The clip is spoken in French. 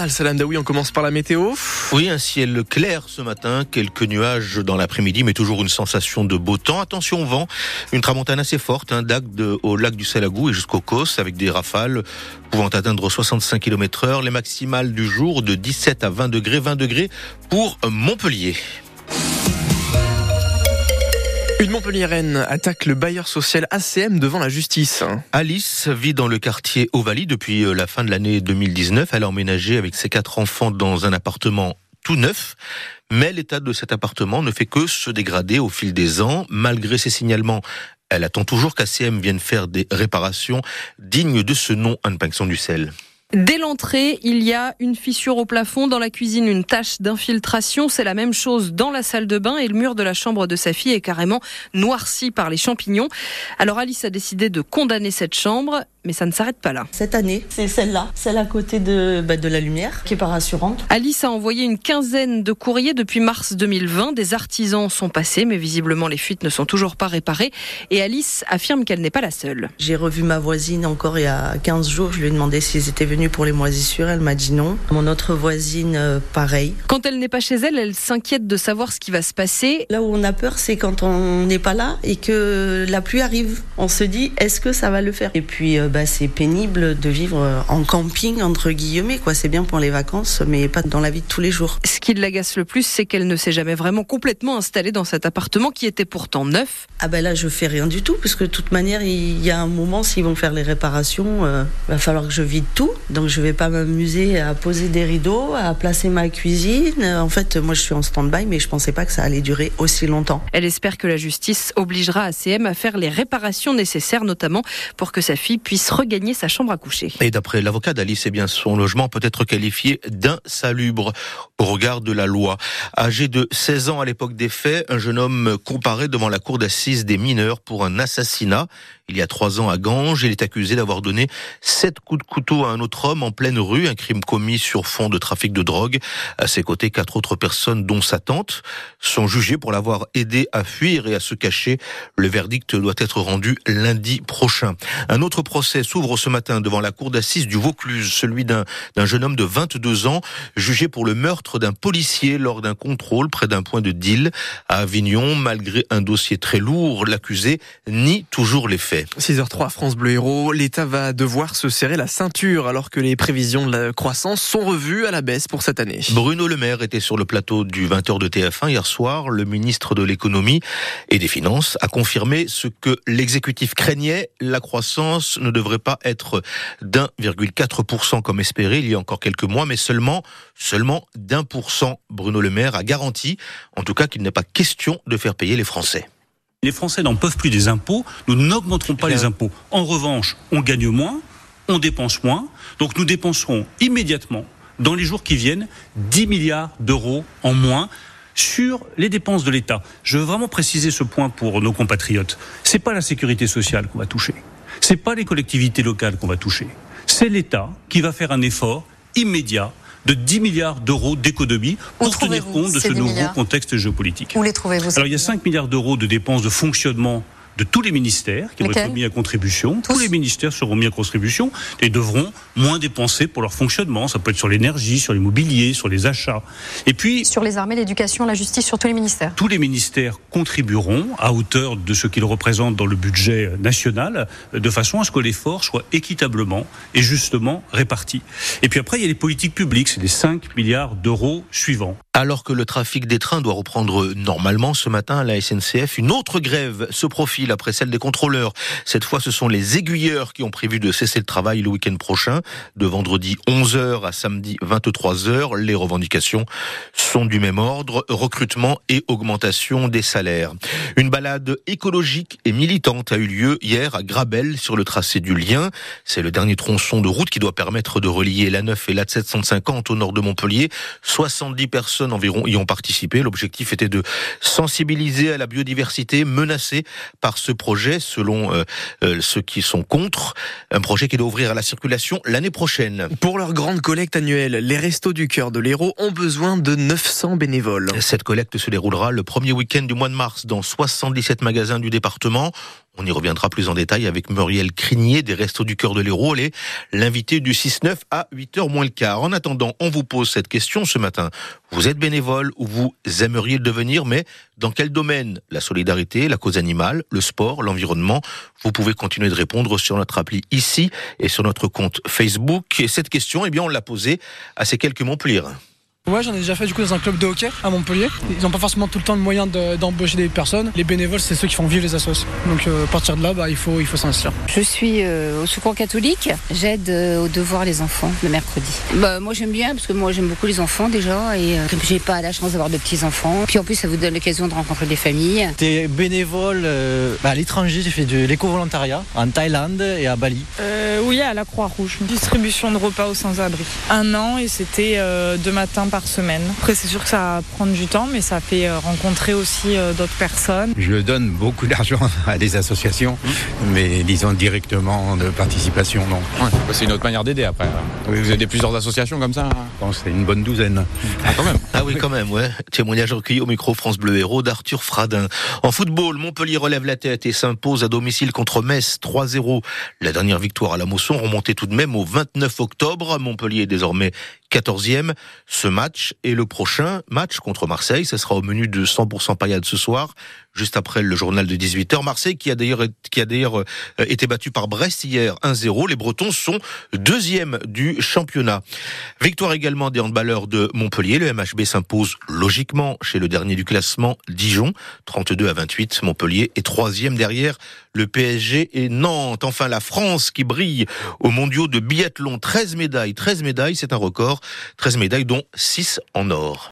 journal Salam Daoui, on commence par la météo. Oui, un ciel clair ce matin, quelques nuages dans l'après-midi, mais toujours une sensation de beau temps. Attention au vent, une tramontane assez forte, hein, au lac du Salagou et jusqu'au Cos, avec des rafales pouvant atteindre 65 km heure. Les maximales du jour de 17 à 20 degrés, 20 degrés pour Montpellier. Une Montpelliéraine attaque le bailleur social ACM devant la justice. Alice vit dans le quartier Ovalie depuis euh, la fin de l'année 2019. Elle a emménagé avec ses quatre enfants dans un appartement tout neuf. Mais l'état de cet appartement ne fait que se dégrader au fil des ans. Malgré ses signalements, elle attend toujours qu'ACM vienne faire des réparations dignes de ce nom, Anne Pinxon du sel. Dès l'entrée, il y a une fissure au plafond, dans la cuisine une tache d'infiltration, c'est la même chose dans la salle de bain et le mur de la chambre de sa fille est carrément noirci par les champignons. Alors Alice a décidé de condamner cette chambre mais ça ne s'arrête pas là. Cette année, c'est celle-là, celle à côté de, bah, de la lumière, qui est pas rassurante. Alice a envoyé une quinzaine de courriers depuis mars 2020. Des artisans sont passés, mais visiblement les fuites ne sont toujours pas réparées. Et Alice affirme qu'elle n'est pas la seule. J'ai revu ma voisine encore il y a 15 jours. Je lui ai demandé s'ils étaient venus pour les moisissures. Elle m'a dit non. Mon autre voisine, euh, pareil. Quand elle n'est pas chez elle, elle s'inquiète de savoir ce qui va se passer. Là où on a peur, c'est quand on n'est pas là et que la pluie arrive. On se dit, est-ce que ça va le faire? Et puis, euh, bah, c'est pénible de vivre en camping, entre guillemets. Quoi. C'est bien pour les vacances, mais pas dans la vie de tous les jours. Ce qui l'agace le plus, c'est qu'elle ne s'est jamais vraiment complètement installée dans cet appartement qui était pourtant neuf. Ah ben là, je fais rien du tout, parce que de toute manière, il y a un moment, s'ils vont faire les réparations, il euh, va falloir que je vide tout. Donc je vais pas m'amuser à poser des rideaux, à placer ma cuisine. En fait, moi, je suis en stand-by, mais je pensais pas que ça allait durer aussi longtemps. Elle espère que la justice obligera ACM à faire les réparations nécessaires, notamment pour que sa fille puisse Et d'après l'avocat d'Alice, eh bien son logement peut être qualifié d'insalubre au regard de la loi. Âgé de 16 ans à l'époque des faits, un jeune homme comparé devant la cour d'assises des mineurs pour un assassinat il y a trois ans à Ganges. Il est accusé d'avoir donné sept coups de couteau à un autre homme en pleine rue, un crime commis sur fond de trafic de drogue. À ses côtés, quatre autres personnes, dont sa tante, sont jugées pour l'avoir aidé à fuir et à se cacher. Le verdict doit être rendu lundi prochain. Un autre procès s'ouvre ce matin devant la cour d'assises du Vaucluse, celui d'un jeune homme de 22 ans, jugé pour le meurtre d'un policier lors d'un contrôle près d'un point de deal à Avignon. Malgré un dossier très lourd, l'accusé nie toujours les faits. 6h03, France Bleu Héros. L'État va devoir se serrer la ceinture alors que les prévisions de la croissance sont revues à la baisse pour cette année. Bruno Le Maire était sur le plateau du 20h de TF1 hier soir. Le ministre de l'économie et des finances a confirmé ce que l'exécutif craignait. La croissance ne devrait pas être d'1,4% comme espéré il y a encore quelques mois, mais seulement, seulement d'un pour cent. Bruno Le Maire a garanti, en tout cas, qu'il n'est pas question de faire payer les Français. Les Français n'en peuvent plus des impôts, nous n'augmenterons pas les impôts. En revanche, on gagne moins, on dépense moins, donc nous dépenserons immédiatement, dans les jours qui viennent, 10 milliards d'euros en moins sur les dépenses de l'État. Je veux vraiment préciser ce point pour nos compatriotes. C'est pas la sécurité sociale qu'on va toucher. C'est pas les collectivités locales qu'on va toucher. C'est l'État qui va faire un effort immédiat de 10 milliards d'euros d'économie pour tenir compte de ce nouveau contexte géopolitique. Où les trouvez-vous Alors il y a 5 milliards d'euros de dépenses de fonctionnement de tous les ministères qui vont être mis à contribution. Tous. les ministères seront mis à contribution et devront moins dépenser pour leur fonctionnement. Ça peut être sur l'énergie, sur l'immobilier, sur les achats. Et puis sur les armées, l'éducation, la justice, sur tous les ministères. Tous les ministères contribueront à hauteur de ce qu'ils représentent dans le budget national, de façon à ce que l'effort soit équitablement et justement réparti. Et puis après, il y a les politiques publiques, c'est les 5 milliards d'euros suivants. Alors que le trafic des trains doit reprendre normalement ce matin à la SNCF, une autre grève se profile après celle des contrôleurs. Cette fois, ce sont les aiguilleurs qui ont prévu de cesser le travail le week-end prochain, de vendredi 11h à samedi 23h. Les revendications sont du même ordre, recrutement et augmentation des salaires. Une balade écologique et militante a eu lieu hier à Grabel sur le tracé du Lien. C'est le dernier tronçon de route qui doit permettre de relier la 9 et la 750 au nord de Montpellier. 70 personnes environ y ont participé. L'objectif était de sensibiliser à la biodiversité menacée par ce projet, selon euh, euh, ceux qui sont contre. Un projet qui doit ouvrir à la circulation l'année prochaine. Pour leur grande collecte annuelle, les Restos du Cœur de l'Hérault ont besoin de 900 bénévoles. Cette collecte se déroulera le premier week-end du mois de mars dans 77 magasins du département. On y reviendra plus en détail avec Muriel Crinier des Restos du Cœur de l'Hérault. Elle est l'invité du 6-9 à 8h moins le quart. En attendant, on vous pose cette question ce matin. Vous êtes bénévole ou vous aimeriez devenir, mais dans quel domaine? La solidarité, la cause animale, le sport, l'environnement? Vous pouvez continuer de répondre sur notre appli ici et sur notre compte Facebook. Et cette question, eh bien, on l'a posée à ces quelques Montpellier. Ouais, j'en ai déjà fait du coup dans un club de hockey à Montpellier. Ils n'ont pas forcément tout le temps de moyens d'embaucher des personnes. Les bénévoles, c'est ceux qui font vivre les associations. Donc euh, à partir de là, bah, il faut, il faut s'inscrire. Je suis euh, au secours catholique. J'aide euh, au devoir les enfants le mercredi. Bah, moi j'aime bien parce que moi j'aime beaucoup les enfants déjà et comme j'ai pas la chance d'avoir de petits enfants. Puis en plus ça vous donne l'occasion de rencontrer des familles. T'es bénévole bah, à l'étranger. J'ai fait de l'éco-volontariat en Thaïlande et à Bali. oui, à la Croix-Rouge. Distribution de repas aux sans-abri. Un an et c'était deux matins par semaine. Après, c'est sûr que ça va prendre du temps, mais ça fait euh, rencontrer aussi euh, d'autres personnes. Je donne beaucoup d'argent à des associations, mais disons directement de participation, non. c'est une autre manière d'aider après. Vous aidez plusieurs associations comme ça C'est une bonne douzaine. Ah, quand même. ah oui, quand même, ouais. Témoignage recueilli au micro France Bleu Héros d'Arthur Fradin. En football, Montpellier relève la tête et s'impose à domicile contre Metz 3-0. La dernière victoire à la Mosson remontait tout de même au 29 octobre. Montpellier est désormais 14e. Ce match et le prochain match contre Marseille, ce sera au menu de 100% paillade ce soir, juste après le journal de 18h. Marseille qui a d'ailleurs qui a d'ailleurs euh, été battu par Brest hier 1-0. Les Bretons sont deuxième du championnat. Victoire également des handballeurs de Montpellier. Le MHB s'impose logiquement chez le dernier du classement Dijon, 32 à 28. Montpellier est troisième derrière le PSG et Nantes. Enfin la France qui brille au mondiaux de biathlon. 13 médailles, 13 médailles, c'est un record. 13 médailles dont 6 en or.